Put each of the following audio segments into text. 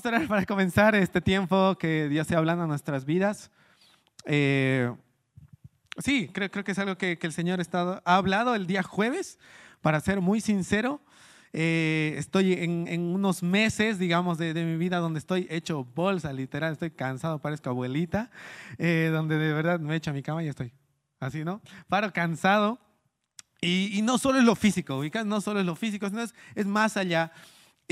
Vamos a orar para comenzar este tiempo que Dios se hablando a nuestras vidas. Eh, sí, creo, creo que es algo que, el Señor ha hablado el día jueves, para ser muy sincero. Eh, estoy en, unos meses, digamos, de, mi vida donde estoy hecho bolsa, literal, estoy cansado, parezco abuelita, eh, donde de verdad me echo a mi cama y estoy así, ¿no? Paro cansado. Y, no solo es lo físico, no solo es lo físico, sino es, es más allá.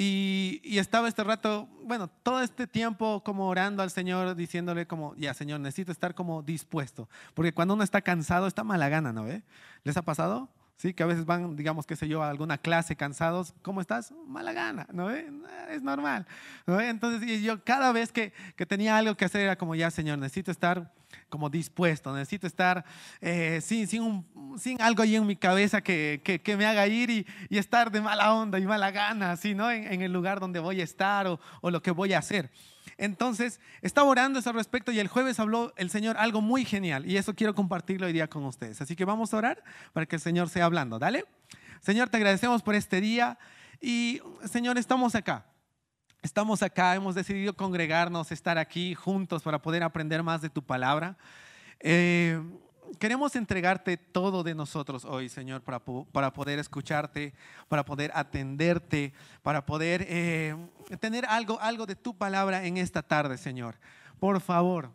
Y, estaba este rato, bueno, todo este tiempo como orando al Señor, diciéndole como, ya Señor, necesito estar como dispuesto. Porque cuando uno está cansado, está mala gana, ¿no ve? ¿Les ha pasado? Sí, que a veces van, digamos, qué sé yo, a alguna clase cansados. ¿Cómo estás? Mala gana, ¿no ve? Es normal. ¿no? Entonces, yo cada vez que, que tenía algo que hacer era como, ya Señor, necesito estar como dispuesto, necesito estar eh, sin, sin, sin, algo ahí en mi cabeza que, que, me haga ir y, estar de mala onda y mala gana, así, ¿no? En, el lugar donde voy a estar o, o, lo que voy a hacer. Entonces, estaba orando ese respecto y el jueves habló el Señor algo muy genial y eso quiero compartirlo hoy día con ustedes. Así que vamos a orar para que el Señor sea hablando. Dale. Señor, te agradecemos por este día y, Señor, estamos acá Estamos acá, hemos decidido congregarnos, estar aquí juntos para poder aprender más de tu palabra. Eh, queremos entregarte todo de nosotros hoy, Señor, para, para poder escucharte, para poder atenderte, para poder eh, tener algo, algo de tu palabra en esta tarde, Señor. Por favor,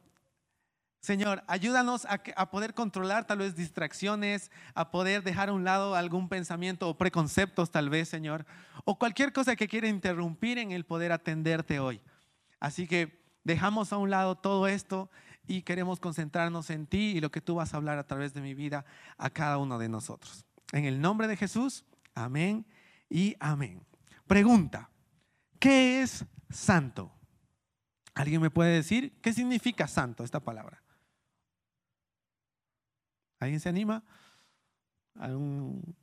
Señor, ayúdanos a, poder controlar tal vez distracciones, a poder dejar a un lado algún pensamiento o preconceptos tal vez, Señor, o cualquier cosa que quiera interrumpir en el poder atenderte hoy. Así que dejamos a un lado todo esto y queremos concentrarnos en ti y lo que tú vas a hablar a través de mi vida a cada uno de nosotros. En el nombre de Jesús, amén y amén. Pregunta, ¿qué es santo? ¿Alguien me puede decir qué significa santo esta palabra? ¿Alguien se anima? ¿Algún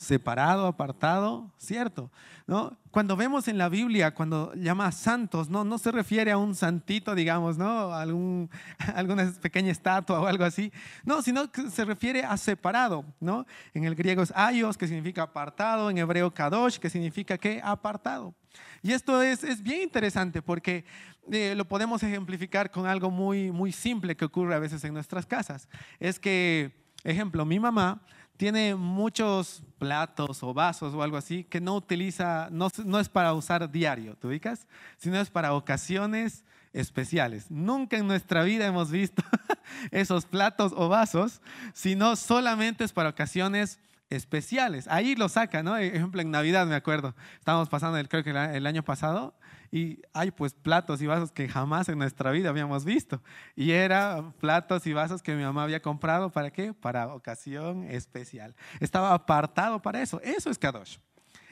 separado, apartado? Cierto. ¿no? Cuando vemos en la Biblia, cuando llama santos, no, no se refiere a un santito, digamos, ¿no? Algún, alguna pequeña estatua o algo así. No, sino que se refiere a separado, ¿no? En el griego es aios, que significa apartado, en hebreo kadosh, que significa que apartado. Y esto es, es bien interesante porque eh, lo podemos ejemplificar con algo muy, muy simple que ocurre a veces en nuestras casas. Es que, ejemplo, mi mamá tiene muchos platos o vasos o algo así que no utiliza, no, no es para usar diario, ¿te ubicas? Sino es para ocasiones especiales. Nunca en nuestra vida hemos visto esos platos o vasos, sino solamente es para ocasiones especiales. Ahí lo saca, ¿no? Ejemplo, en Navidad me acuerdo, estábamos pasando, el, creo que el año pasado, y hay pues platos y vasos que jamás en nuestra vida habíamos visto. Y eran platos y vasos que mi mamá había comprado, ¿para qué? Para ocasión especial. Estaba apartado para eso. Eso es Kadosh.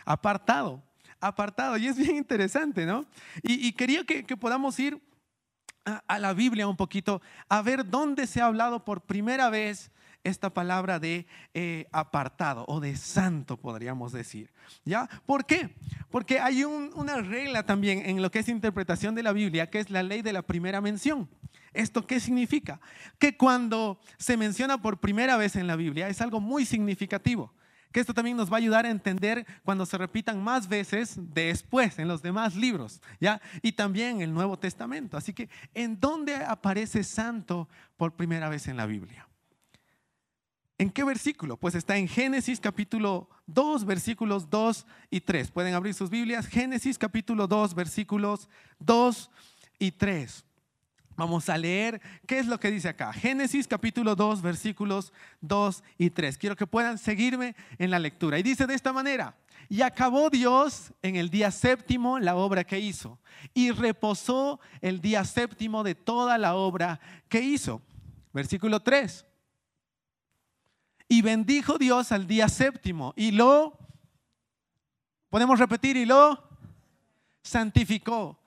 Apartado, apartado. Y es bien interesante, ¿no? Y, quería que, que podamos ir a la Biblia un poquito, a ver dónde se ha hablado por primera vez esta palabra de eh, apartado o de santo, podríamos decir. ¿Ya? ¿Por qué? Porque hay una regla también en lo que es interpretación de la Biblia, que es la ley de la primera mención. ¿Esto qué significa? Que cuando se menciona por primera vez en la Biblia es algo muy significativo. Que esto también nos va a ayudar a entender cuando se repitan más veces después en los demás libros, ¿ya? Y también en el Nuevo Testamento. Así que, ¿en dónde aparece santo por primera vez en la Biblia? ¿En qué versículo? Pues está en Génesis capítulo 2, versículos 2 y 3. Pueden abrir sus Biblias. Génesis capítulo 2, versículos 2 y 3. Vamos a leer qué es lo que dice acá. Génesis capítulo 2, versículos 2 y 3. Quiero que puedan seguirme en la lectura. Y dice de esta manera, y acabó Dios en el día séptimo la obra que hizo, y reposó el día séptimo de toda la obra que hizo. Versículo 3. Y bendijo Dios al día séptimo y lo, podemos repetir, y lo santificó,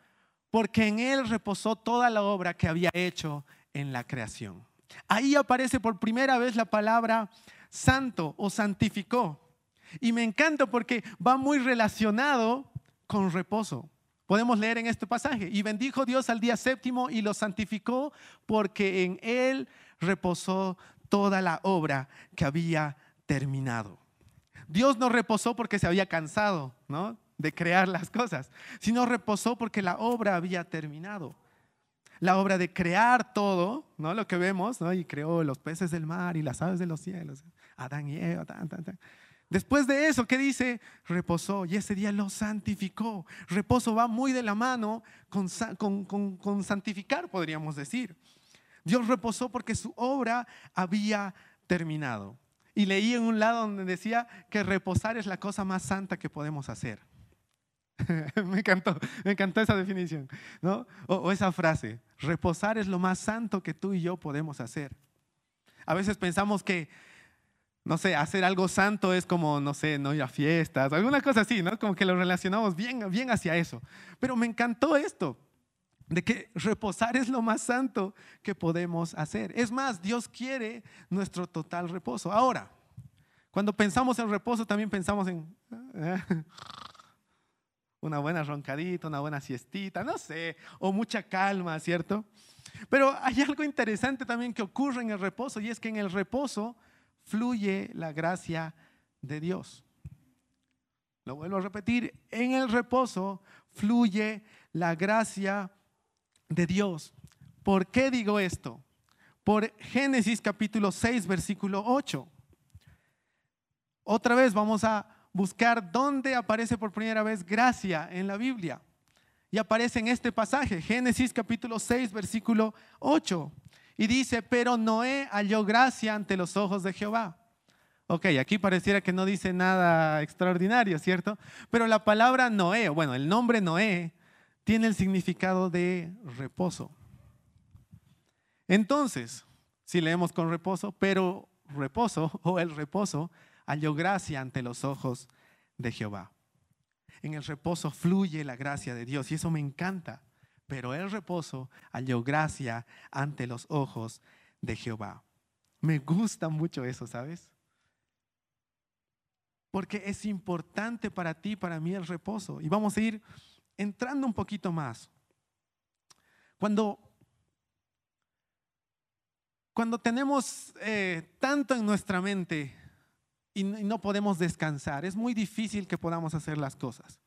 porque en él reposó toda la obra que había hecho en la creación. Ahí aparece por primera vez la palabra santo o santificó. Y me encanta porque va muy relacionado con reposo. Podemos leer en este pasaje, y bendijo Dios al día séptimo y lo santificó porque en él reposó toda la obra que había terminado. Dios no reposó porque se había cansado, ¿no? de crear las cosas, sino reposó porque la obra había terminado. La obra de crear todo, ¿no? Lo que vemos, ¿no? Y creó los peces del mar y las aves de los cielos, Adán y Eva, tan, tan, tan. Después de eso, ¿qué dice? Reposó y ese día lo santificó. Reposo va muy de la mano con, con, santificar, podríamos decir. Dios reposó porque su obra había terminado. Y leí en un lado donde decía que reposar es la cosa más santa que podemos hacer. me encantó, me encantó esa definición, ¿no? o esa frase, reposar es lo más santo que tú y yo podemos hacer. A veces pensamos que no sé, hacer algo santo es como, no sé, no ir a fiestas, alguna cosa así, ¿no? Como que lo relacionamos bien, bien hacia eso. Pero me encantó esto, de que reposar es lo más santo que podemos hacer. Es más, Dios quiere nuestro total reposo. Ahora, cuando pensamos en reposo, también pensamos en una buena roncadita, una buena siestita, no sé, o mucha calma, ¿cierto? Pero hay algo interesante también que ocurre en el reposo y es que en el reposo fluye la gracia de Dios. Lo vuelvo a repetir, en el reposo fluye la gracia de Dios. ¿Por qué digo esto? Por Génesis capítulo 6, versículo 8. Otra vez vamos a buscar dónde aparece por primera vez gracia en la Biblia. Y aparece en este pasaje, Génesis capítulo 6, versículo 8. Y dice, pero Noé halló gracia ante los ojos de Jehová. Ok, aquí pareciera que no dice nada extraordinario, ¿cierto? Pero la palabra Noé, bueno, el nombre Noé, tiene el significado de reposo. Entonces, si leemos con reposo, pero reposo o el reposo halló gracia ante los ojos de Jehová. En el reposo fluye la gracia de Dios y eso me encanta pero el reposo halló gracia ante los ojos de Jehová. Me gusta mucho eso, ¿sabes? Porque es importante para ti, para mí el reposo. Y vamos a ir entrando un poquito más. Cuando, cuando tenemos eh, tanto en nuestra mente y no podemos descansar, es muy difícil que podamos hacer las cosas,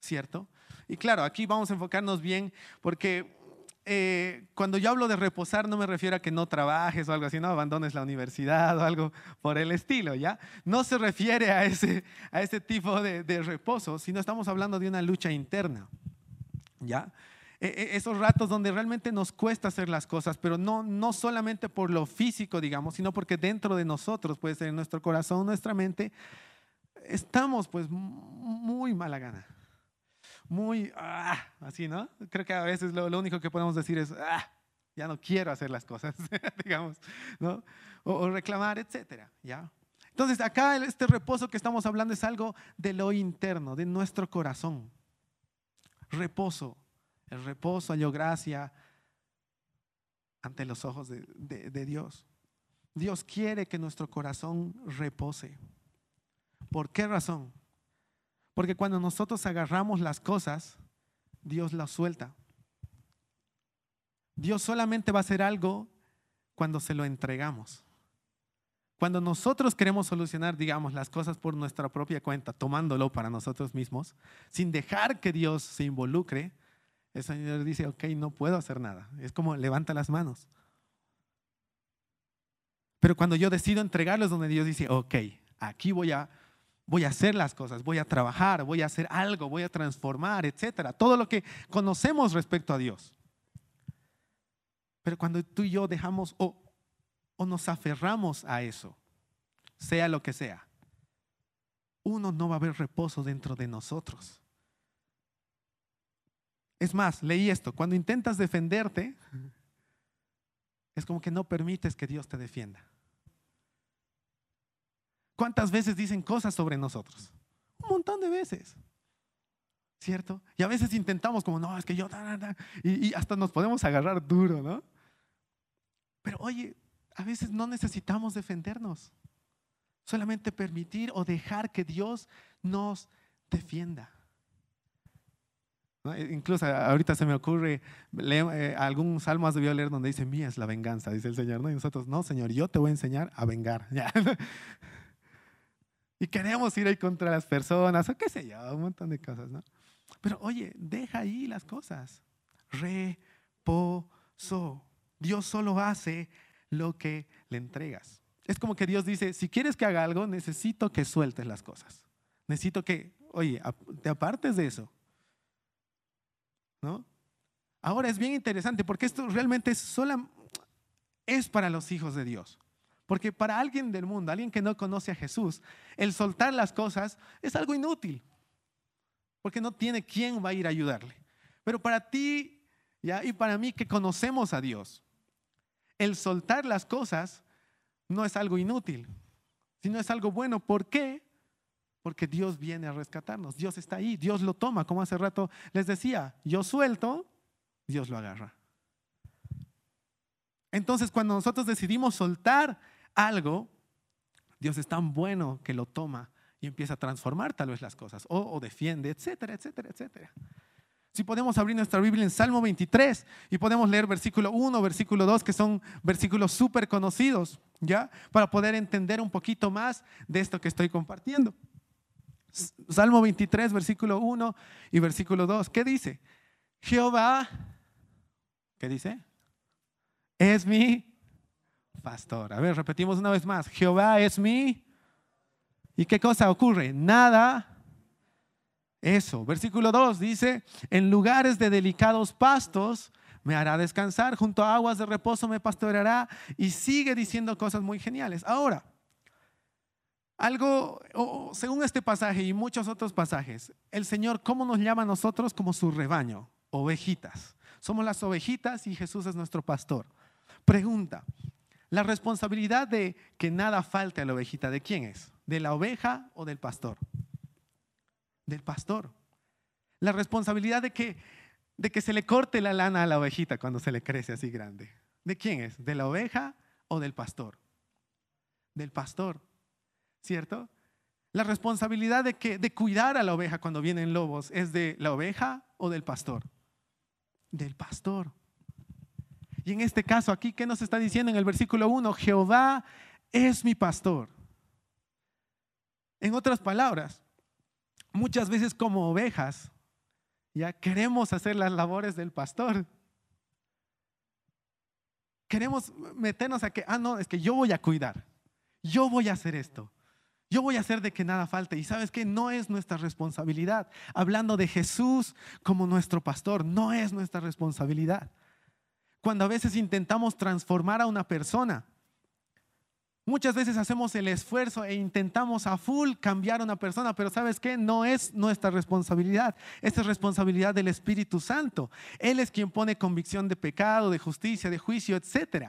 ¿cierto? Y claro, aquí vamos a enfocarnos bien porque eh, cuando yo hablo de reposar no me refiero a que no trabajes o algo así, no abandones la universidad o algo por el estilo, ¿ya? No se refiere a ese, a ese tipo de, de reposo, sino estamos hablando de una lucha interna, ¿ya? E, e, esos ratos donde realmente nos cuesta hacer las cosas, pero no, no solamente por lo físico, digamos, sino porque dentro de nosotros, puede ser en nuestro corazón, nuestra mente, estamos pues muy mala gana muy, ah, así, ¿no? Creo que a veces lo, único que podemos decir es, ah, ya no quiero hacer las cosas, digamos, ¿no? O, reclamar, etcétera, ¿ya? Entonces, acá este reposo que estamos hablando es algo de lo interno, de nuestro corazón. Reposo. El reposo halló gracia ante los ojos de Dios. Dios quiere que nuestro corazón repose. ¿Por qué razón? Porque cuando nosotros agarramos las cosas, Dios las suelta. Dios solamente va a hacer algo cuando se lo entregamos. Cuando nosotros queremos solucionar, digamos, las cosas por nuestra propia cuenta, tomándolo para nosotros mismos, sin dejar que Dios se involucre, el Señor dice, ok, no puedo hacer nada. Es como levanta las manos. Pero cuando yo decido entregarlo es donde Dios dice, ok, aquí voy a voy a hacer las cosas, voy a trabajar, voy a hacer algo, voy a transformar, etcétera. Todo lo que conocemos respecto a Dios. Pero cuando tú y yo dejamos o, o nos aferramos a eso, sea lo que sea, uno no va a haber reposo dentro de nosotros. Es más, leí esto, cuando intentas defenderte, es como que no permites que Dios te defienda. ¿Cuántas veces dicen cosas sobre nosotros? Un montón de veces. ¿Cierto? Y a veces intentamos como, no, es que yo, y, hasta nos podemos agarrar duro, ¿no? Pero oye, a veces no necesitamos defendernos. Solamente permitir o dejar que Dios nos defienda. Incluso ahorita se me ocurre, eh, algún salmo has debido leer donde dice, mía es la venganza, dice el Señor, ¿no? Y nosotros, no, Señor, yo te voy a enseñar a vengar. Y queremos ir ahí contra las personas, o qué sé yo, un montón de cosas, ¿no? Pero oye, deja ahí las cosas. Reposo. Dios solo hace lo que le entregas. Es como que Dios dice, si quieres que haga algo, necesito que sueltes las cosas. Necesito que, oye, te apartes de eso. ¿No? Ahora es bien interesante porque esto realmente es, sola, es para los hijos de Dios. Porque para alguien del mundo, alguien que no conoce a Jesús, el soltar las cosas es algo inútil. Porque no tiene quién va a ir a ayudarle. Pero para ti ¿ya? y para mí que conocemos a Dios, el soltar las cosas no es algo inútil, sino es algo bueno. ¿Por qué? Porque Dios viene a rescatarnos. Dios está ahí, Dios lo toma. Como hace rato les decía, yo suelto, Dios lo agarra. Entonces, cuando nosotros decidimos soltar algo, Dios es tan bueno que lo toma y empieza a transformar tal vez las cosas, o, defiende, etcétera, etcétera, etcétera. Si podemos abrir nuestra Biblia en Salmo 23 y podemos leer versículo 1, versículo 2, que son versículos súper conocidos, ¿ya? Para poder entender un poquito más de esto que estoy compartiendo. Salmo 23, versículo 1 y versículo 2. ¿Qué dice? Jehová, ¿qué dice? Es mi pastor. A ver, repetimos una vez más. Jehová es mi... ¿Y qué cosa ocurre? Nada eso. Versículo 2 dice, en lugares de delicados pastos me hará descansar, junto a aguas de reposo me pastoreará y sigue diciendo cosas muy geniales. Ahora, algo, según este pasaje y muchos otros pasajes, el Señor, ¿cómo nos llama a nosotros? Como su rebaño, ovejitas. Somos las ovejitas y Jesús es nuestro pastor. Pregunta, ¿la responsabilidad de que nada falte a la ovejita, de quién es? ¿De la oveja o del pastor? del pastor. La responsabilidad de que, de que se le corte la lana a la ovejita cuando se le crece así grande. ¿De quién es? ¿De la oveja o del pastor? Del pastor, ¿cierto? La responsabilidad de, que, de cuidar a la oveja cuando vienen lobos es de la oveja o del pastor? Del pastor. Y en este caso aquí, ¿qué nos está diciendo en el versículo 1? Jehová es mi pastor. En otras palabras, muchas veces como ovejas, ya queremos hacer las labores del pastor. Queremos meternos a que, ah, no, es que yo voy a cuidar, yo voy a hacer esto, yo voy a hacer de que nada falte. Y sabes que no es nuestra responsabilidad. Hablando de Jesús como nuestro pastor, no es nuestra responsabilidad. Cuando a veces intentamos transformar a una persona, Muchas veces hacemos el esfuerzo e intentamos a full cambiar a una persona, pero ¿sabes qué? No es nuestra responsabilidad. Esta es responsabilidad del Espíritu Santo. Él es quien pone convicción de pecado, de justicia, de juicio, etc.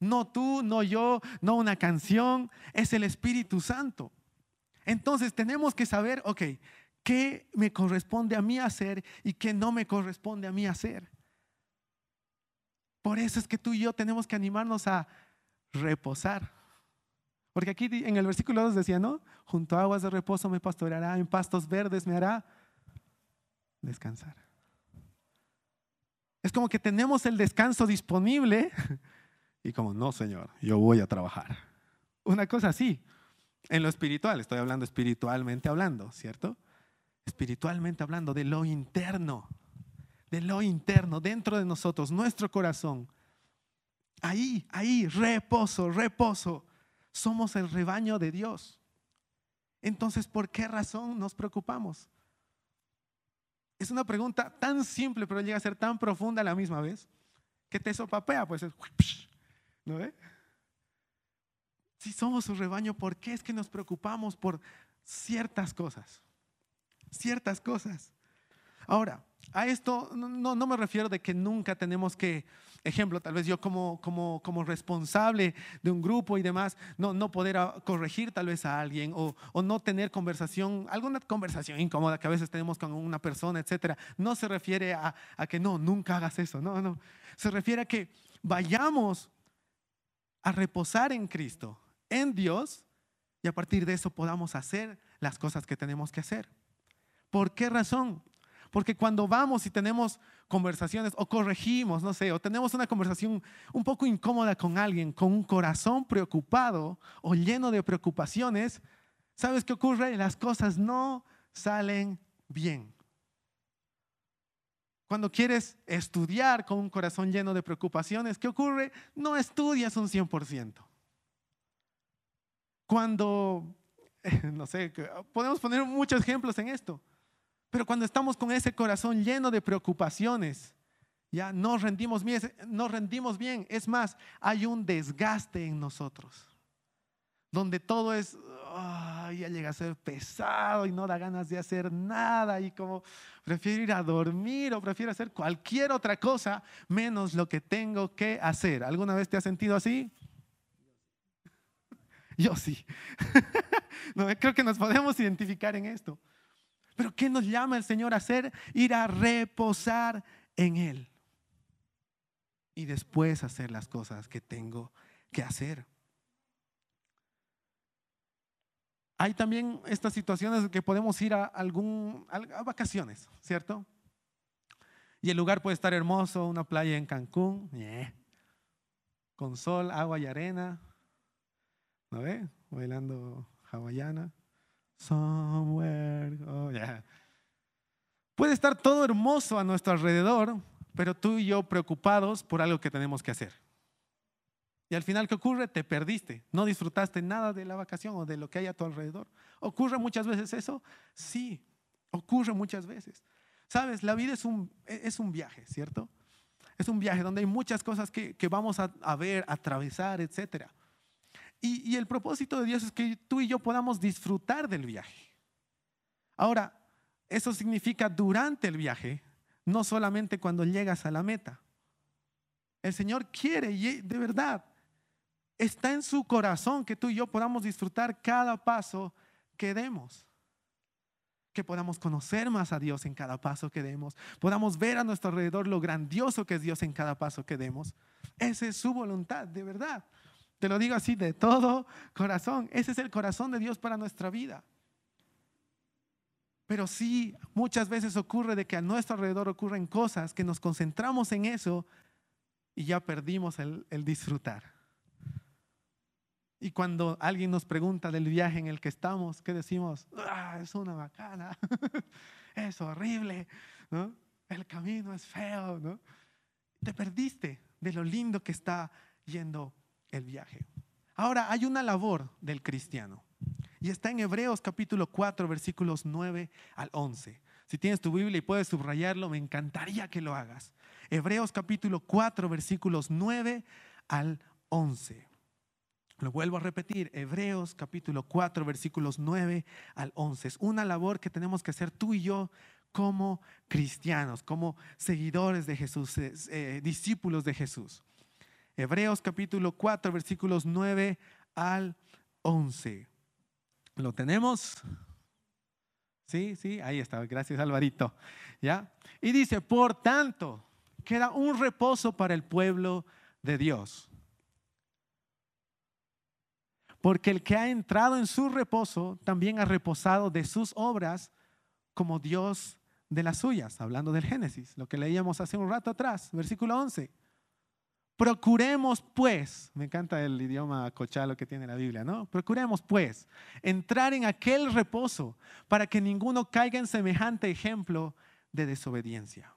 No tú, no yo, no una canción, es el Espíritu Santo. Entonces tenemos que saber, ok, ¿qué me corresponde a mí hacer y qué no me corresponde a mí hacer? Por eso es que tú y yo tenemos que animarnos a reposar porque aquí en el versículo 2 decía, ¿no? Junto a aguas de reposo me pastoreará, en pastos verdes me hará descansar. Es como que tenemos el descanso disponible y como, no, Señor, yo voy a trabajar. Una cosa así, en lo espiritual, estoy hablando espiritualmente hablando, ¿cierto? Espiritualmente hablando de lo interno, de lo interno, dentro de nosotros, nuestro corazón. Ahí, ahí, reposo, reposo. Somos el rebaño de Dios. Entonces, ¿por qué razón nos preocupamos? Es una pregunta tan simple, pero llega a ser tan profunda a la misma vez, que te sopapea, pues es, ¿no Si somos su rebaño, ¿por qué es que nos preocupamos por ciertas cosas? Ciertas cosas. Ahora, a esto no, no me refiero de que nunca tenemos que ejemplo, tal vez yo como, como, como responsable de un grupo y demás, no, no poder corregir tal vez a alguien o, o, no tener conversación, alguna conversación incómoda que a veces tenemos con una persona, etcétera, no se refiere a, a que no, nunca hagas eso, no, no, se refiere a que vayamos a reposar en Cristo, en Dios, y a partir de eso podamos hacer las cosas que tenemos que hacer. ¿Por qué razón? Porque cuando vamos y tenemos conversaciones o corregimos, no sé, o tenemos una conversación un poco incómoda con alguien, con un corazón preocupado o lleno de preocupaciones, ¿sabes qué ocurre? Las cosas no salen bien. Cuando quieres estudiar con un corazón lleno de preocupaciones, ¿qué ocurre? No estudias un 100%. Cuando, no sé, podemos poner muchos ejemplos en esto, pero cuando estamos con ese corazón lleno de preocupaciones, ya no rendimos bien, no rendimos bien. Es más, hay un desgaste en nosotros, donde todo es, ya llega a ser pesado y no da ganas de hacer nada y como prefiero ir a dormir o prefiero hacer cualquier otra cosa menos lo que tengo que hacer. ¿Alguna vez te has sentido así? Yo sí. no, creo que nos podemos identificar en esto. Pero ¿qué nos llama el Señor a hacer? Ir a reposar en Él. Y después hacer las cosas que tengo que hacer. Hay también estas situaciones en que podemos ir a algún a vacaciones, ¿cierto? Y el lugar puede estar hermoso, una playa en Cancún, con sol, agua y arena, ¿no ve? Bailando hawaiana. Somewhere. Oh, puede estar todo hermoso a nuestro alrededor, pero tú y yo preocupados por algo que tenemos que hacer. Y al final, ¿qué ocurre? Te perdiste. No disfrutaste nada de la vacación o de lo que hay a tu alrededor. ¿Ocurre muchas veces eso? Sí, ocurre muchas veces. Sabes, la vida es un, es un viaje, ¿cierto? Es un viaje donde hay muchas cosas que, vamos a, a, ver, atravesar, etc. Y, el propósito de Dios es que tú y yo podamos disfrutar del viaje. Ahora, eso significa durante el viaje, no solamente cuando llegas a la meta. El Señor quiere, y de verdad, está en su corazón que tú y yo podamos disfrutar cada paso que demos. Que podamos conocer más a Dios en cada paso que demos. Podamos ver a nuestro alrededor lo grandioso que es Dios en cada paso que demos. Esa es su voluntad, de verdad. Te lo digo así de todo corazón. Ese es el corazón de Dios para nuestra vida. Pero sí, muchas veces ocurre de que a nuestro alrededor ocurren cosas que nos concentramos en eso y ya perdimos el, disfrutar. Y cuando alguien nos pregunta del viaje en el que estamos, ¿qué decimos? Ah, es una bacana, es horrible, el camino es feo. Te perdiste de lo lindo que está yendo el viaje. Ahora, hay una labor del cristiano y está en Hebreos capítulo 4, versículos 9 al 11. Si tienes tu Biblia y puedes subrayarlo, me encantaría que lo hagas. Hebreos capítulo 4, versículos 9 al 11. Lo vuelvo a repetir, Hebreos capítulo 4, versículos 9 al 11. Es una labor que tenemos que hacer tú y yo como cristianos, como seguidores de Jesús, eh, eh, discípulos de Jesús. Hebreos capítulo 4, versículos 9 al 11. ¿Lo tenemos? Sí, sí, ahí está. Gracias, Alvarito. ¿Ya? Y dice, por tanto, queda un reposo para el pueblo de Dios porque el que ha entrado en su reposo también ha reposado de sus obras como Dios de las suyas, hablando del Génesis, lo que leíamos hace un rato atrás, versículo 11. Procuremos pues, me encanta el idioma cochalo que tiene la Biblia, ¿no? Procuremos pues entrar en aquel reposo para que ninguno caiga en semejante ejemplo de desobediencia.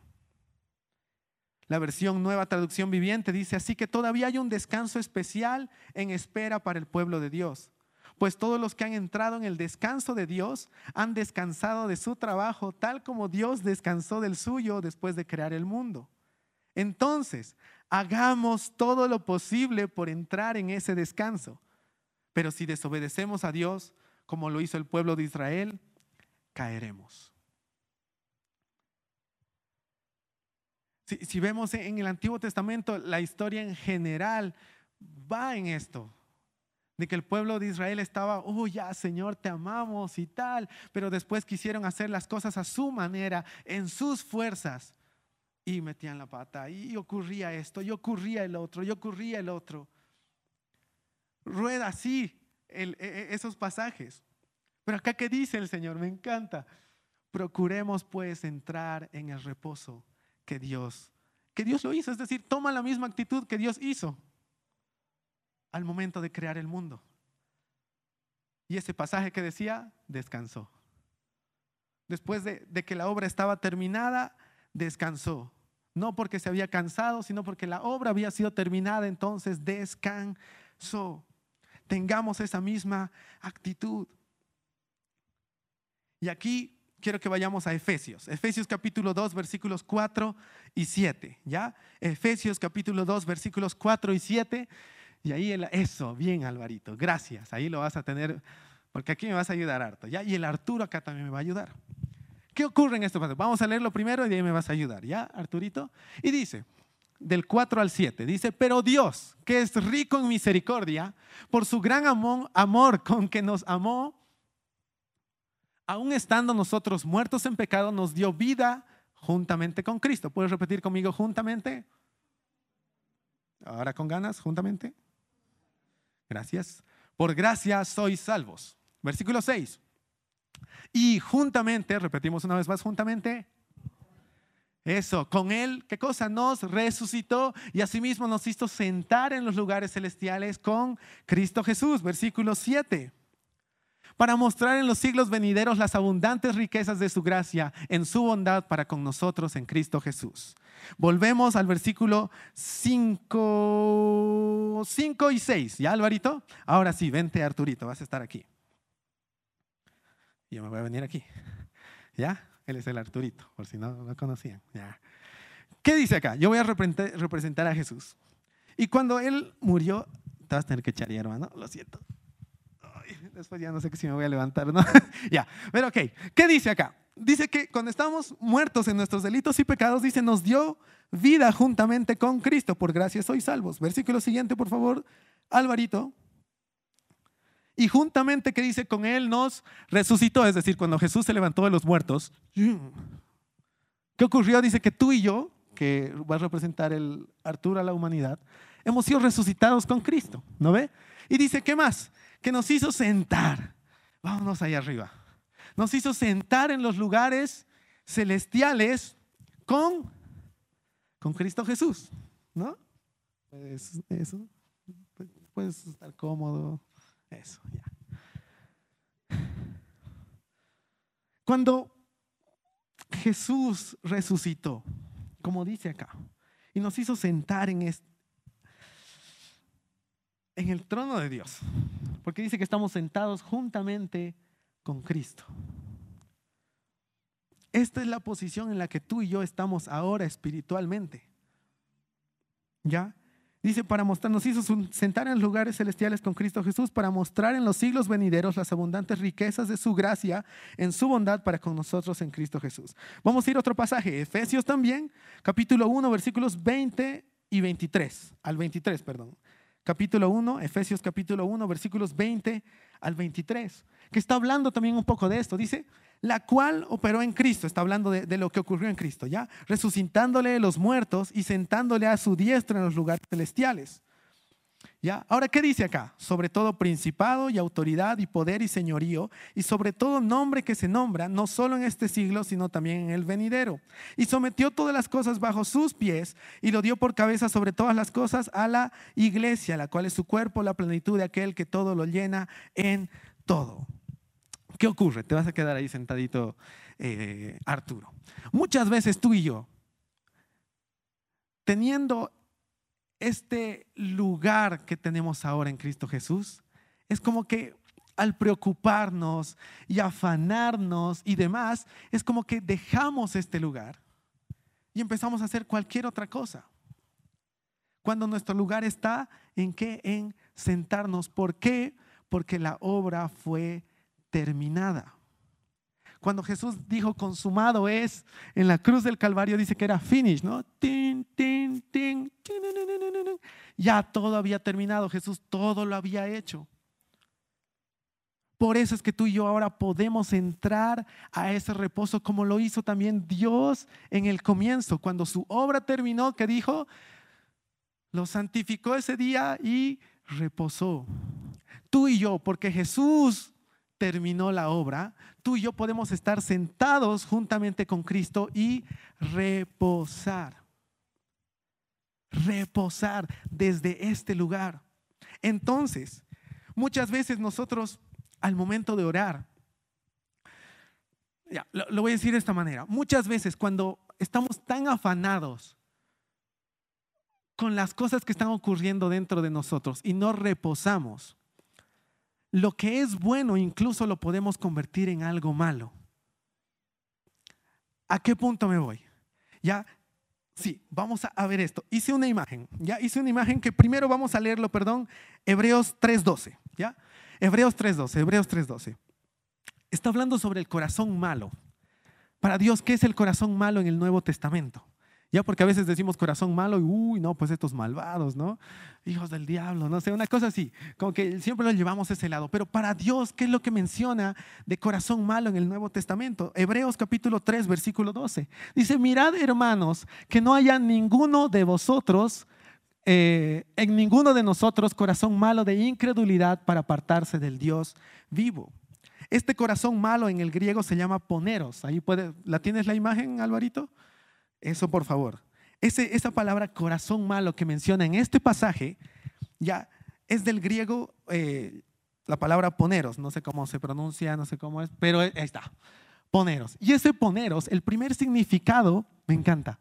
La versión nueva traducción viviente dice, así que todavía hay un descanso especial en espera para el pueblo de Dios. Pues todos los que han entrado en el descanso de Dios han descansado de su trabajo tal como Dios descansó del suyo después de crear el mundo. Entonces, hagamos todo lo posible por entrar en ese descanso. Pero si desobedecemos a Dios, como lo hizo el pueblo de Israel, caeremos. Si, vemos en el Antiguo Testamento, la historia en general va en esto de que el pueblo de Israel estaba, oh ya Señor, te amamos y tal, pero después quisieron hacer las cosas a su manera, en sus fuerzas, y metían la pata, y ocurría esto, y ocurría el otro, y ocurría el otro. Rueda así e, e, esos pasajes. Pero acá que dice el Señor, me encanta. Procuremos pues entrar en el reposo que Dios, que Dios lo hizo. Es decir, toma la misma actitud que Dios hizo al momento de crear el mundo. Y ese pasaje que decía, descansó. Después de, de que la obra estaba terminada, descansó. No porque se había cansado, sino porque la obra había sido terminada, entonces descansó. Tengamos esa misma actitud. Y aquí quiero que vayamos a Efesios. Efesios capítulo 2, versículos 4 y 7. ¿Ya? Efesios capítulo 2, versículos 4 y 7. Y ahí, eso, bien Alvarito, gracias. Ahí lo vas a tener, porque aquí me vas a ayudar harto. ¿ya? Y el Arturo acá también me va a ayudar. ¿Qué ocurre en este pasaje? Vamos a leerlo primero y de ahí me vas a ayudar, ¿ya, Arturito? Y dice, del 4 al 7, dice, pero Dios, que es rico en misericordia, por su gran amor, con que nos amó, aún estando nosotros muertos en pecado, nos dio vida juntamente con Cristo. ¿Puedes repetir conmigo juntamente? Ahora con ganas, juntamente. Gracias. Por gracia sois salvos. Versículo 6. Y juntamente, repetimos una vez más, juntamente. Eso, con Él, ¿qué cosa? Nos resucitó y asimismo nos hizo sentar en los lugares celestiales con Cristo Jesús. Versículo 7 para mostrar en los siglos venideros las abundantes riquezas de su gracia en su bondad para con nosotros en Cristo Jesús. Volvemos al versículo 5, 5 y 6. ¿Ya, Alvarito? Ahora sí, vente, Arturito, vas a estar aquí. Yo me voy a venir aquí. ¿Ya? Él es el Arturito, por si no lo conocían. ¿Ya? ¿Qué dice acá? Yo voy a representar a Jesús. Y cuando Él murió, te vas a tener que echar, hermano, lo siento después ya no sé si me voy a levantar, ¿no? ya, pero ok, ¿qué dice acá? Dice que cuando estamos muertos en nuestros delitos y pecados, dice, nos dio vida juntamente con Cristo, por gracia sois salvos. Versículo siguiente, por favor, Alvarito. Y juntamente que dice, con Él nos resucitó, es decir, cuando Jesús se levantó de los muertos, ¿qué ocurrió? Dice que tú y yo, que vas a representar el Arturo a la humanidad, hemos sido resucitados con Cristo, ¿no ve? Y dice, ¿qué más? que nos hizo sentar. Vámonos allá arriba. Nos hizo sentar en los lugares celestiales con, con Cristo Jesús. ¿No? Pues eso. Puedes estar cómodo. Eso, ya. Cuando Jesús resucitó, como dice acá, y nos hizo sentar en, este, en el trono de Dios porque dice que estamos sentados juntamente con Cristo. Esta es la posición en la que tú y yo estamos ahora espiritualmente. ¿Ya? Dice, para mostrar, nos hizo sentar en lugares celestiales con Cristo Jesús para mostrar en los siglos venideros las abundantes riquezas de su gracia en su bondad para con nosotros en Cristo Jesús. Vamos a ir a otro pasaje, Efesios también, capítulo 1, versículos 20 y 23, al 23, perdón capítulo 1, Efesios capítulo 1, versículos 20 al 23, que está hablando también un poco de esto. Dice, la cual operó en Cristo, está hablando de, de, lo que ocurrió en Cristo, ¿ya? Resucitándole los muertos y sentándole a su diestra en los lugares celestiales ¿Ya? Ahora, ¿qué dice acá? Sobre todo principado y autoridad y poder y señorío, y sobre todo nombre que se nombra, no solo en este siglo, sino también en el venidero. Y sometió todas las cosas bajo sus pies y lo dio por cabeza sobre todas las cosas a la iglesia, la cual es su cuerpo, la plenitud de aquel que todo lo llena en todo. ¿Qué ocurre? Te vas a quedar ahí sentadito, eh, Arturo. Muchas veces tú y yo, teniendo este lugar que tenemos ahora en Cristo Jesús, es como que al preocuparnos y afanarnos y demás, es como que dejamos este lugar y empezamos a hacer cualquier otra cosa. Cuando nuestro lugar está en qué? En sentarnos. ¿Por qué? Porque la obra fue terminada. Cuando Jesús dijo consumado es, en la cruz del Calvario dice que era finish, ¿no? Tin, tin, tin, ya todo había terminado, Jesús todo lo había hecho. Por eso es que tú y yo ahora podemos entrar a ese reposo como lo hizo también Dios en el comienzo, cuando su obra terminó, que dijo, lo santificó ese día y reposó. Tú y yo, porque Jesús terminó la obra, tú y yo podemos estar sentados juntamente con Cristo y reposar. Reposar desde este lugar. Entonces, muchas veces nosotros al momento de orar. Ya, lo, lo voy a decir de esta manera. Muchas veces cuando estamos tan afanados con las cosas que están ocurriendo dentro de nosotros y no reposamos, lo que es bueno incluso lo podemos convertir en algo malo. ¿A qué punto me voy? Ya, sí, vamos a ver esto. Hice una imagen, ya hice una imagen que primero vamos a leerlo, perdón, Hebreos 3.12, ¿ya? Hebreos 3.12, Hebreos 3.12. Está hablando sobre el corazón malo. Para Dios, ¿qué es el corazón malo en el Nuevo Testamento? Ya porque a veces decimos corazón malo y, uy, no, pues estos malvados, ¿no? Hijos del diablo, no sé, una cosa así, como que siempre lo llevamos a ese lado. Pero para Dios, ¿qué es lo que menciona de corazón malo en el Nuevo Testamento? Hebreos capítulo 3, versículo 12. Dice, mirad hermanos, que no haya ninguno de vosotros, eh, en ninguno de nosotros, corazón malo de incredulidad para apartarse del Dios vivo. Este corazón malo en el griego se llama poneros. Ahí puede, ¿la tienes la imagen, Alvarito? Eso, por favor. Esa palabra corazón malo que menciona en este pasaje, ya es del griego eh, la palabra poneros. No sé cómo se pronuncia, no sé cómo es, pero ahí está. Poneros. Y ese poneros, el primer significado, me encanta.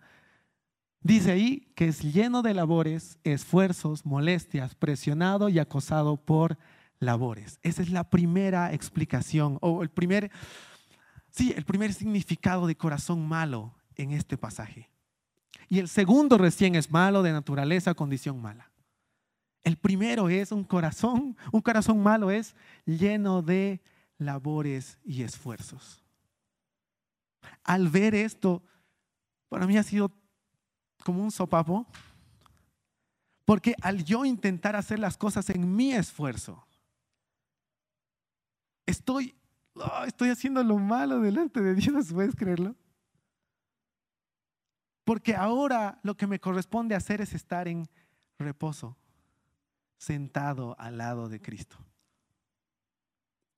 Dice ahí que es lleno de labores, esfuerzos, molestias, presionado y acosado por labores. Esa es la primera explicación o el primer, sí, el primer significado de corazón malo en este pasaje. Y el segundo recién es malo de naturaleza, condición mala. El primero es un corazón, un corazón malo es lleno de labores y esfuerzos. Al ver esto, para mí ha sido como un sopapo, porque al yo intentar hacer las cosas en mi esfuerzo, estoy, oh, estoy haciendo lo malo delante de Dios, ¿puedes creerlo? Porque ahora lo que me corresponde hacer es estar en reposo, sentado al lado de Cristo.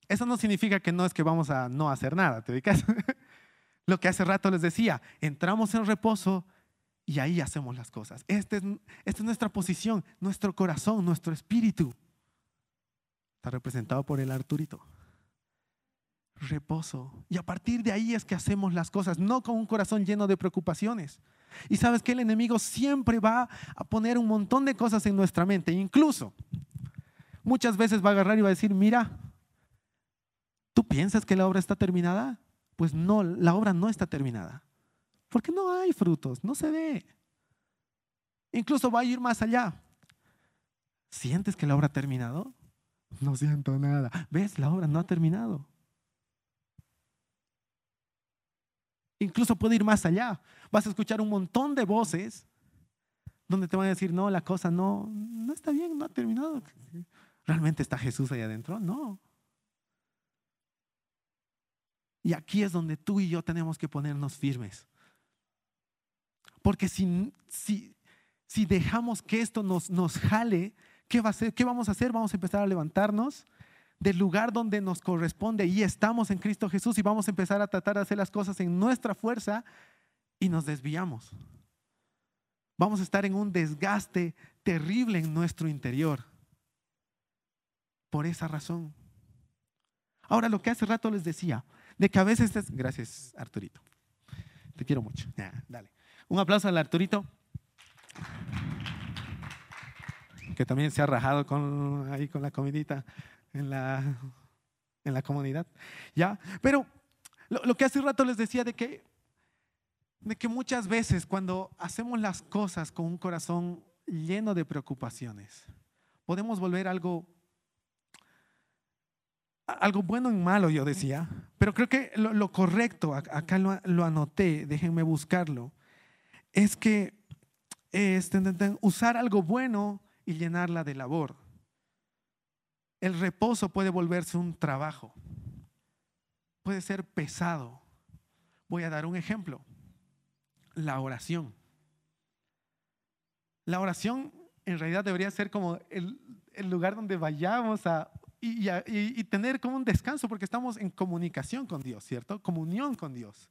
Eso no significa que no es que vamos a no hacer nada, ¿te ubicas? Lo que hace rato les decía, entramos en reposo y ahí hacemos las cosas. Este esta es nuestra posición, nuestro corazón, nuestro espíritu. Está representado por el Arturito reposo. Y a partir de ahí es que hacemos las cosas, no con un corazón lleno de preocupaciones. Y sabes que el enemigo siempre va a poner un montón de cosas en nuestra mente. Incluso muchas veces va a agarrar y va a decir, mira, ¿tú piensas que la obra está terminada? Pues no, la obra no está terminada. Porque no hay frutos, no se ve. Incluso va a ir más allá. ¿Sientes que la obra ha terminado? No siento nada. ¿Ves? La obra no ha terminado. Incluso puede ir más allá. Vas a escuchar un montón de voces donde te van a decir, no, la cosa no, no está bien, no ha terminado. ¿Realmente está Jesús ahí adentro? No. Y aquí es donde tú y yo tenemos que ponernos firmes. Porque si, si, si dejamos que esto nos, nos jale, ¿qué, va a ser? ¿qué vamos a hacer? Vamos a empezar a levantarnos del lugar donde nos corresponde y estamos en Cristo Jesús y vamos a empezar a tratar de hacer las cosas en nuestra fuerza y nos desviamos. Vamos a estar en un desgaste terrible en nuestro interior. Por esa razón. Ahora, lo que hace rato les decía, de que a veces es... Gracias, Arturito. Te quiero mucho. Un aplauso al Arturito. Que también se ha rajado con, ahí con la comidita en la, en la comunidad. ¿Ya? Pero lo, que hace un rato les decía de que, de que muchas veces cuando hacemos las cosas con un corazón lleno de preocupaciones, podemos volver algo algo bueno en malo, yo decía, pero creo que lo, correcto, acá lo, lo, anoté, déjenme buscarlo, es que este, usar algo bueno y llenarla de labor el reposo puede volverse un trabajo, puede ser pesado. Voy a dar un ejemplo, la oración. La oración en realidad debería ser como el, lugar donde vayamos a y, y, tener como un descanso porque estamos en comunicación con Dios, ¿cierto? Comunión con Dios.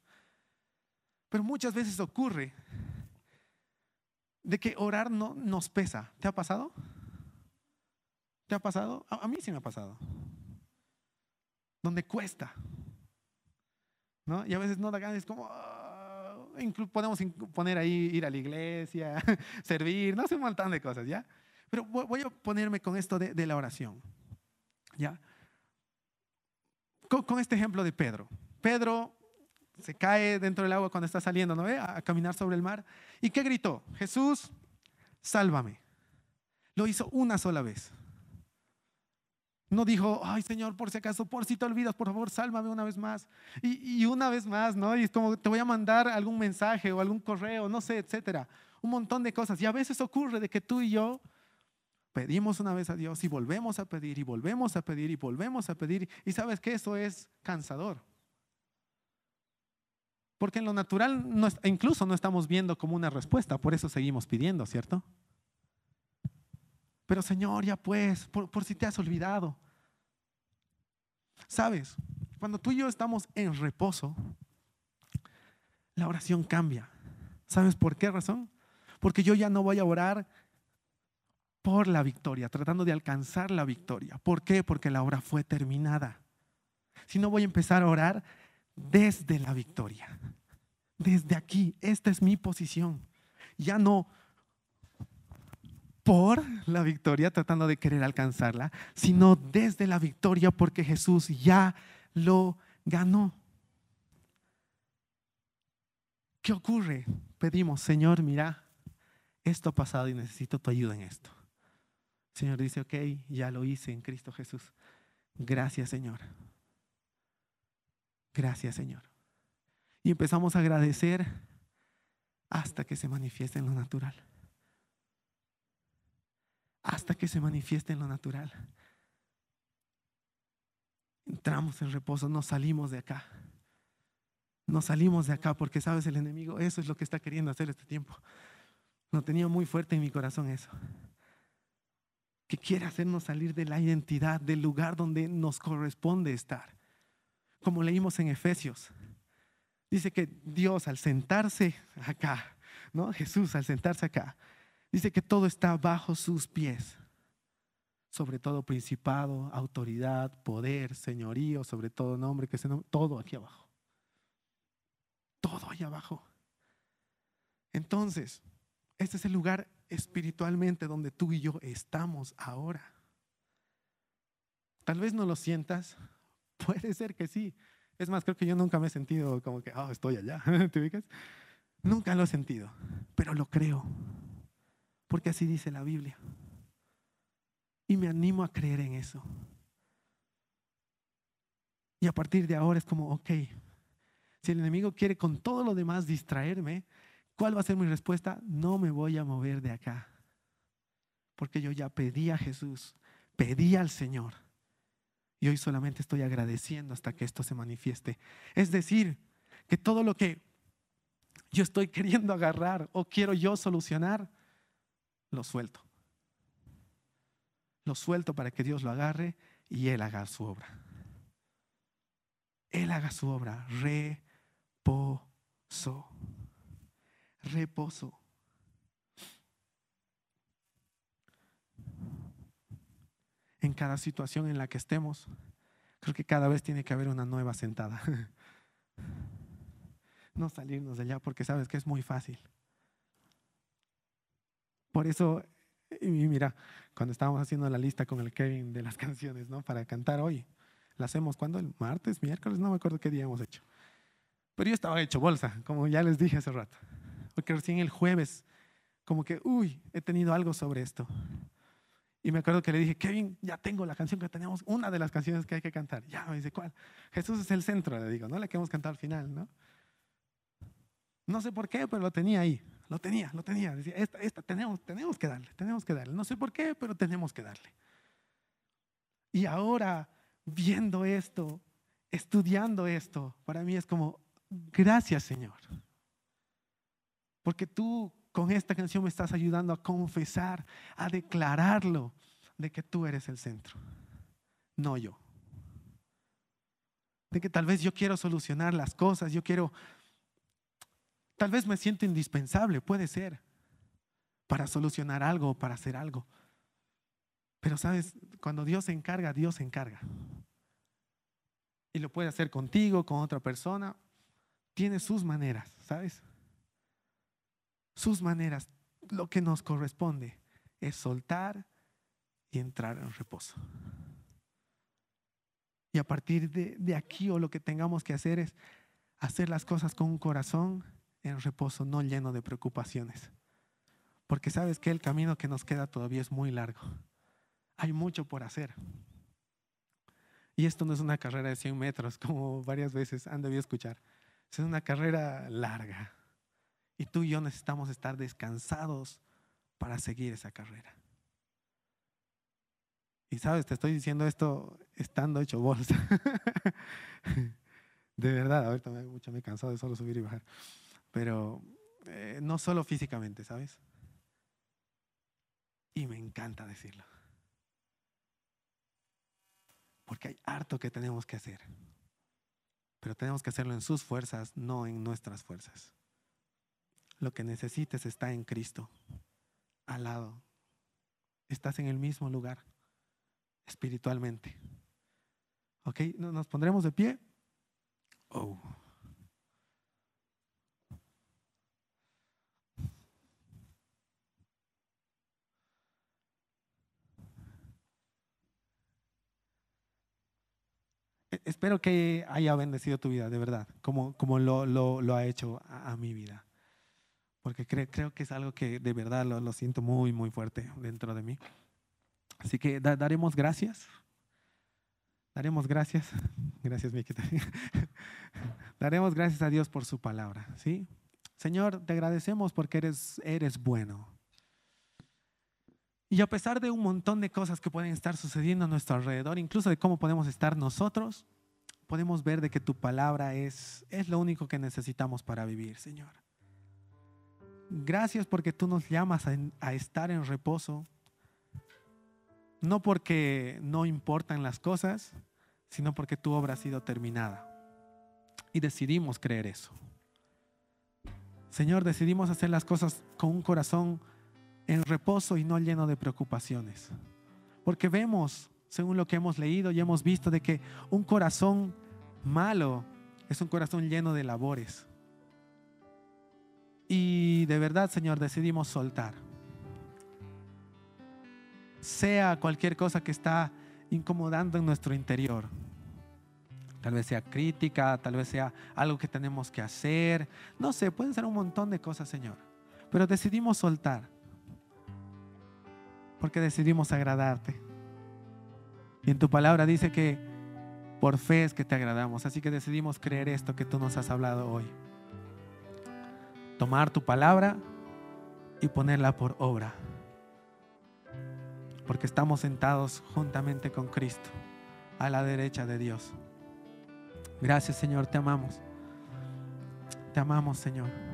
Pero muchas veces ocurre de que orar no nos pesa. ¿Te ha pasado? ¿Te ha pasado? A, mí sí me ha pasado. donde cuesta. ¿no? Y a veces no da ganas, es como, ah, podemos poner ahí ir a la iglesia, servir, no sé, un montón de cosas, ¿ya? Pero voy a ponerme con esto de, la oración, ¿ya? Con, este ejemplo de Pedro. Pedro se cae dentro del agua cuando está saliendo, ¿no ve? A, caminar sobre el mar. ¿Y qué gritó? Jesús, sálvame. Lo hizo una sola vez. No dijo, ay Señor, por si acaso, por si te olvidas, por favor, sálvame una vez más. Y, una vez más, ¿no? Y es como, te voy a mandar algún mensaje o algún correo, no sé, etcétera. Un montón de cosas. Y a veces ocurre de que tú y yo pedimos una vez a Dios y volvemos a pedir y volvemos a pedir y volvemos a pedir. Y sabes que eso es cansador. Porque en lo natural incluso no estamos viendo como una respuesta, por eso seguimos pidiendo, ¿cierto? Pero Señor, ya pues, por, si te has olvidado. Sabes, cuando tú y yo estamos en reposo, la oración cambia. ¿Sabes por qué razón? Porque yo ya no voy a orar por la victoria, tratando de alcanzar la victoria. ¿Por qué? Porque la obra fue terminada. Si no voy a empezar a orar desde la victoria. Desde aquí, esta es mi posición. Ya no por la victoria, tratando de querer alcanzarla, sino desde la victoria porque Jesús ya lo ganó. ¿Qué ocurre? Pedimos, Señor, mira, esto ha pasado y necesito tu ayuda en esto. Señor dice, ok, ya lo hice en Cristo Jesús. Gracias, Señor. Gracias, Señor. Y empezamos a agradecer hasta que se manifieste en lo natural hasta que se manifieste en lo natural. Entramos en reposo, no salimos de acá. No salimos de acá porque sabes el enemigo, eso es lo que está queriendo hacer este tiempo. Lo tenía muy fuerte en mi corazón eso. Que quiere hacernos salir de la identidad, del lugar donde nos corresponde estar. Como leímos en Efesios. Dice que Dios al sentarse acá, ¿no? Jesús al sentarse acá, Dice que todo está bajo sus pies. Sobre todo principado, autoridad, poder, señorío, sobre todo nombre, que se todo aquí abajo. Todo ahí abajo. Entonces, este es el lugar espiritualmente donde tú y yo estamos ahora. Tal vez no lo sientas, puede ser que sí. Es más, creo que yo nunca me he sentido como que, oh, estoy allá. Nunca lo he sentido, pero lo creo porque así dice la Biblia. Y me animo a creer en eso. Y a partir de ahora es como, ok, si el enemigo quiere con todo lo demás distraerme, ¿cuál va a ser mi respuesta? No me voy a mover de acá. Porque yo ya pedí a Jesús, pedí al Señor. Y hoy solamente estoy agradeciendo hasta que esto se manifieste. Es decir, que todo lo que yo estoy queriendo agarrar o quiero yo solucionar, lo suelto. Lo suelto para que Dios lo agarre y Él haga su obra. Él haga su obra. Reposo. Reposo. En cada situación en la que estemos, creo que cada vez tiene que haber una nueva sentada. No salirnos de allá porque sabes que es muy fácil. Por eso, y mira, cuando estábamos haciendo la lista con el Kevin de las canciones, ¿no? Para cantar hoy, la hacemos cuando el martes, miércoles, no me acuerdo qué día hemos hecho. Pero yo estaba hecho bolsa, como ya les dije hace rato. Porque recién el jueves, como que, uy, he tenido algo sobre esto. Y me acuerdo que le dije, Kevin, ya tengo la canción que tenemos, una de las canciones que hay que cantar. Ya, me dice, ¿cuál? Jesús es el centro, le digo, ¿no? La que hemos cantado al final, ¿no? No sé por qué, pero lo tenía ahí. Lo tenía, lo tenía. Decía, esta, esta, tenemos, tenemos que darle, tenemos que darle. No sé por qué, pero tenemos que darle. Y ahora, viendo esto, estudiando esto, para mí es como, gracias Señor. Porque tú con esta canción me estás ayudando a confesar, a declararlo, de que tú eres el centro, no yo. De que tal vez yo quiero solucionar las cosas, yo quiero Tal vez me siento indispensable, puede ser, para solucionar algo, para hacer algo. Pero sabes, cuando Dios se encarga, Dios se encarga. lo puede hacer contigo, con otra persona. Tiene sus maneras, ¿sabes? Sus maneras. Lo que nos corresponde es soltar y entrar en reposo. Y a partir de, de aquí o lo que tengamos que hacer es hacer las cosas con un corazón en reposo, no lleno de preocupaciones. Porque sabes que el camino que nos queda todavía es muy largo. Hay mucho por hacer. Y esto no es una carrera de 100 metros, como varias veces han debido escuchar. Es una carrera larga. Y tú y yo necesitamos estar descansados para seguir esa carrera. Y sabes, te estoy diciendo esto estando hecho bolsa. de verdad, ahorita mucho me he cansado de solo subir y bajar. Pero eh, no solo físicamente, ¿sabes? Y me encanta decirlo. Porque hay harto que tenemos que hacer. Pero tenemos que hacerlo en sus fuerzas, no en nuestras fuerzas. Lo que necesites está en Cristo, al lado. Estás en el mismo lugar, espiritualmente. ¿Ok? Nos pondremos de pie. Oh. E, espero que haya bendecido tu vida, de verdad, como, como lo, lo, ha hecho a, mi vida. Porque creo que es algo que de verdad lo, lo, siento muy, muy fuerte dentro de mí. Así que daremos gracias. Daremos gracias. Gracias, Miquita. daremos gracias a Dios por su palabra. ¿sí? Señor, te agradecemos porque eres, eres bueno. Y a pesar de un montón de cosas que pueden estar sucediendo a nuestro alrededor, incluso de cómo podemos estar nosotros, podemos ver de que tu palabra es, es lo único que necesitamos para vivir, Señor. Gracias porque tú nos llamas a, a estar en reposo, no porque no importan las cosas, sino porque tu obra ha sido terminada. Y decidimos creer eso. Señor, decidimos hacer las cosas con un corazón en reposo y no lleno de preocupaciones. Porque vemos, según lo que hemos leído y hemos visto, de que un corazón malo es un corazón lleno de labores. Y de verdad, Señor, decidimos soltar. Sea cualquier cosa que está incomodando en nuestro interior. Tal vez sea crítica, tal vez sea algo que tenemos que hacer. No sé, pueden ser un montón de cosas, Señor. Pero decidimos soltar porque decidimos agradarte. Y en tu palabra dice que por fe es que te agradamos. Así que decidimos creer esto que tú nos has hablado hoy. Tomar tu palabra y ponerla por obra. Porque estamos sentados juntamente con Cristo a la derecha de Dios. Gracias Señor, te amamos. Te amamos Señor.